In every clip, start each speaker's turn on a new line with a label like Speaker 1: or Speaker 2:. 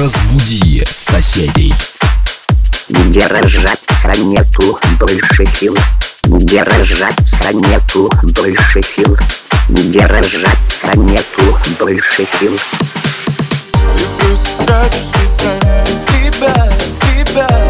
Speaker 1: Разбуди соседей.
Speaker 2: Держаться нету больше сил. Держаться нету больше сил. Держаться нету больше сил.
Speaker 3: Тебя, тебя, тебя,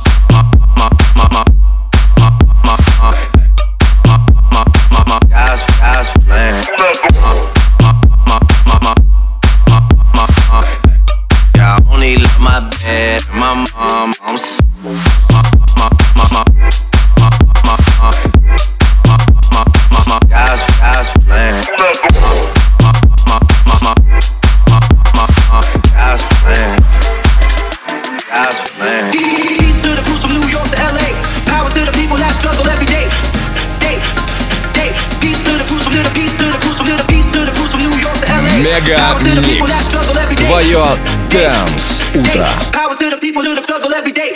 Speaker 1: Dance Утро.
Speaker 4: Power to the people who struggle every day.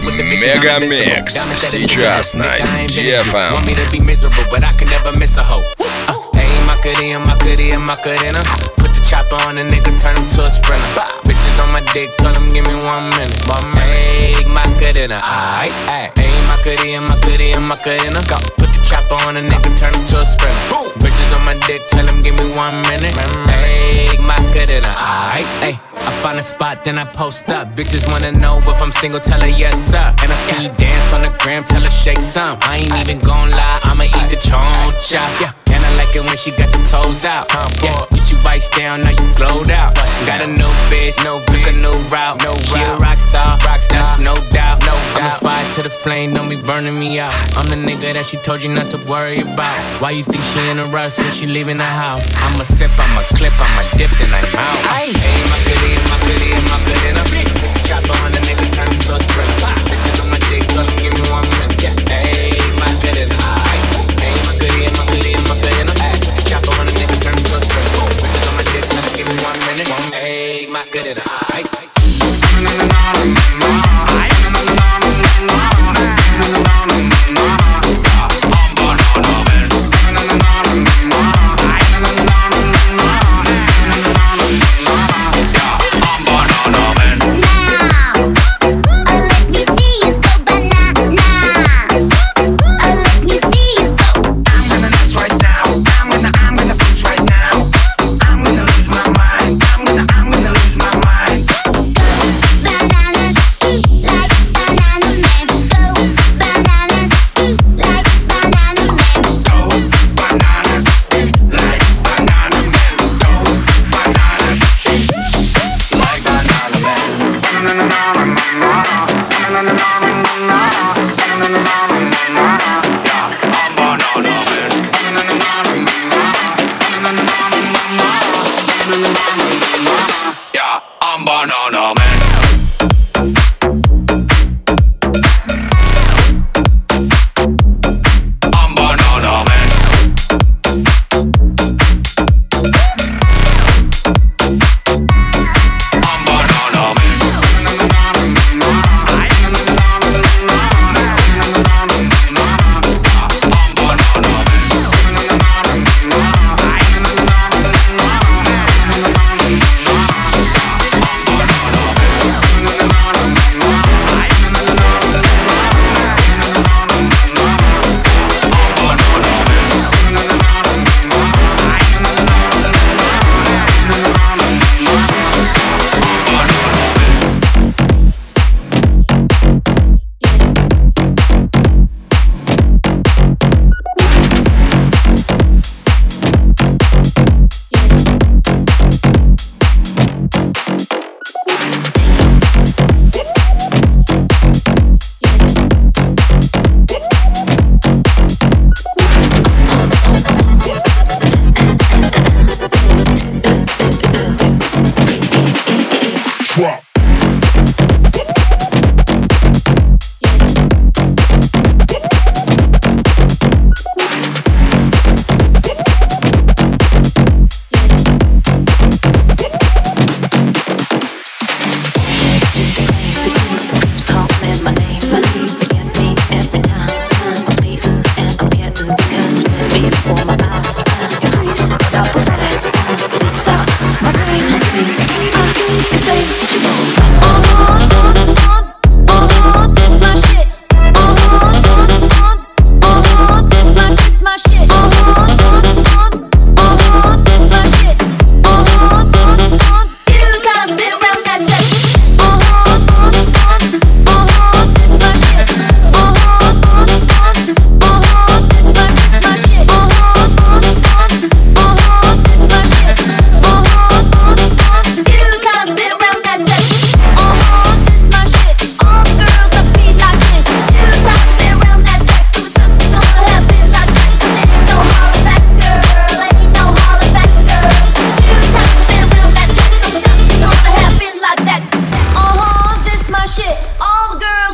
Speaker 1: Мегамикс
Speaker 5: Diamonds that it
Speaker 1: сейчас
Speaker 5: is,
Speaker 1: на
Speaker 5: nigga, I ain't been in
Speaker 1: DFM.
Speaker 5: Want me to be miserable, but I can never miss a hoe. Uh, hey, Macarena, Macarena, Macarena. Put the chopper on a nigga, turn him to a sprinter. Bitches on my dick, tell him give me one minute. One minute. Hey, Macarena, aight, aight. Hey, Macarena, Macarena, Macarena. Go. Put the chopper on a nigga, turn him to a sprinter. Bitches on my dick, tell him give me one minute. Hey, Macarena, aight, ay. I find a spot, then I post up. Bitches wanna know if I'm single, tell her yes, sir. And I see you dance on the gram, tell her shake some. I ain't even gon' lie, I'ma eat the choncha. Yeah. And I like it when she got the toes out. Yeah, get you ice down, now you glowed out. Got a new bitch, no took a new route. No she a rock star, to the flame, don't be burning me out. I'm the nigga that she told you not to worry about. Why you think she in a rush when she leaving the house? I'ma sip, I'ma clip, I'ma dip, then I'm out. Hey, my goodie, my goodie, my goodie, Put the chopper on the nigga, turn him to a sprinter. Bitches on my dick, tell him give me one minute. swap.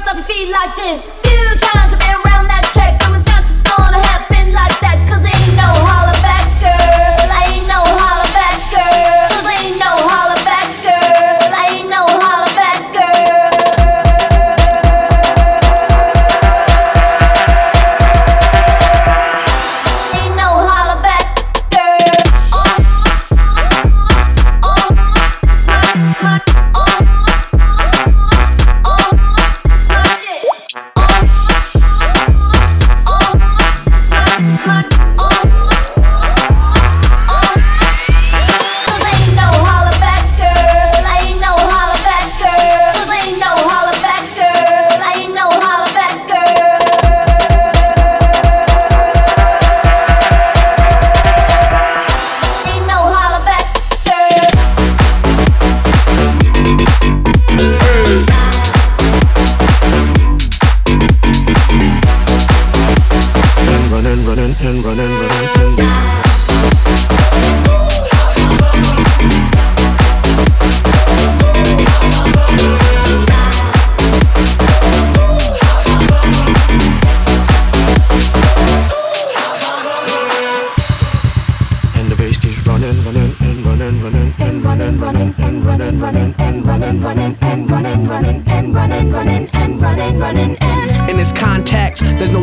Speaker 5: stop your feet like this. Few times I've been
Speaker 6: around that track, so it's not just gonna happen like
Speaker 1: drop.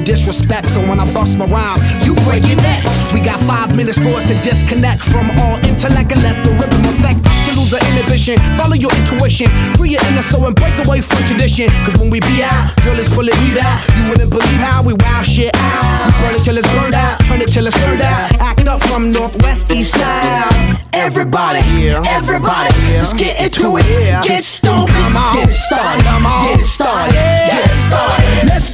Speaker 7: disrespect. So when I bust my rhyme, you break your necks. We got five minutes for us to disconnect from all intellect and let the rhythm affect. Inhibition, follow your intuition, free your inner soul and break away from tradition. Cause when we be out, girl, it's me out. You wouldn't believe how we wow shit out. We burn it till it's burned out, turn it till it's turned out. Act up from northwest east side. Everybody, everybody, let's get into it. Get stoned, get it started, get it started, get it started. Let's